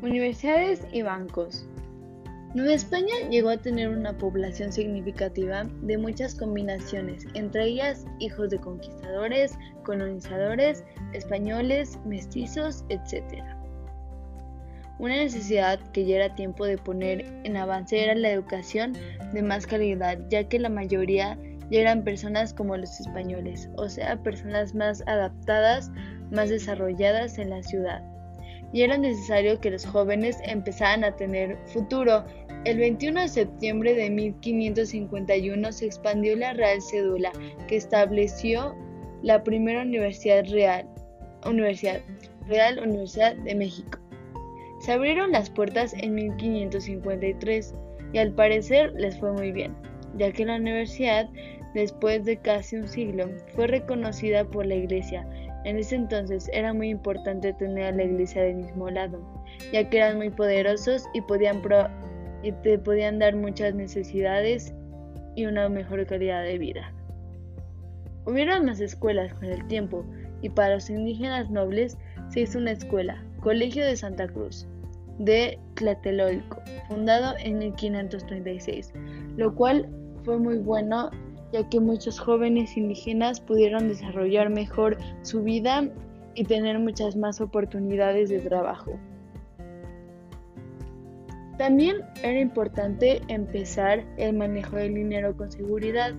Universidades y bancos. Nueva España llegó a tener una población significativa de muchas combinaciones, entre ellas hijos de conquistadores, colonizadores, españoles, mestizos, etc. Una necesidad que ya era tiempo de poner en avance era la educación de más calidad, ya que la mayoría ya eran personas como los españoles, o sea, personas más adaptadas, más desarrolladas en la ciudad y era necesario que los jóvenes empezaran a tener futuro. El 21 de septiembre de 1551 se expandió la Real Cédula, que estableció la primera Universidad Real, Universidad Real Universidad de México. Se abrieron las puertas en 1553 y al parecer les fue muy bien, ya que la universidad, después de casi un siglo, fue reconocida por la Iglesia en ese entonces era muy importante tener a la iglesia del mismo lado, ya que eran muy poderosos y podían y te podían dar muchas necesidades y una mejor calidad de vida. Hubieron más escuelas con el tiempo y para los indígenas nobles se hizo una escuela, Colegio de Santa Cruz, de Tlatelolco, fundado en 1536, lo cual fue muy bueno ya que muchos jóvenes indígenas pudieron desarrollar mejor su vida y tener muchas más oportunidades de trabajo. También era importante empezar el manejo del dinero con seguridad.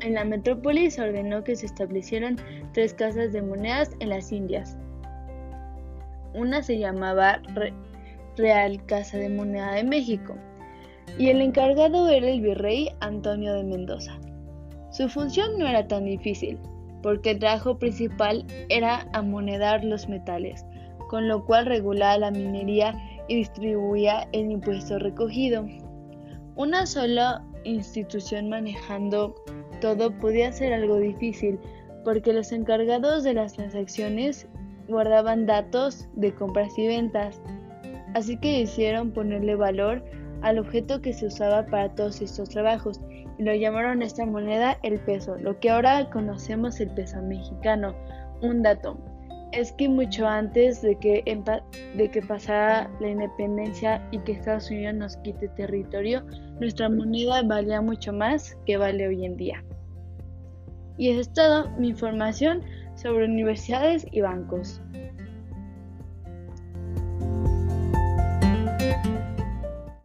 En la metrópoli se ordenó que se establecieran tres casas de monedas en las Indias. Una se llamaba Real Casa de Moneda de México y el encargado era el virrey Antonio de Mendoza. Su función no era tan difícil, porque el trabajo principal era amonedar los metales, con lo cual regulaba la minería y distribuía el impuesto recogido. Una sola institución manejando todo podía ser algo difícil, porque los encargados de las transacciones guardaban datos de compras y ventas, así que hicieron ponerle valor al objeto que se usaba para todos estos trabajos y lo llamaron esta moneda el peso, lo que ahora conocemos el peso mexicano. Un dato es que mucho antes de que, de que pasara la independencia y que Estados Unidos nos quite territorio, nuestra moneda valía mucho más que vale hoy en día. Y es todo mi información sobre universidades y bancos.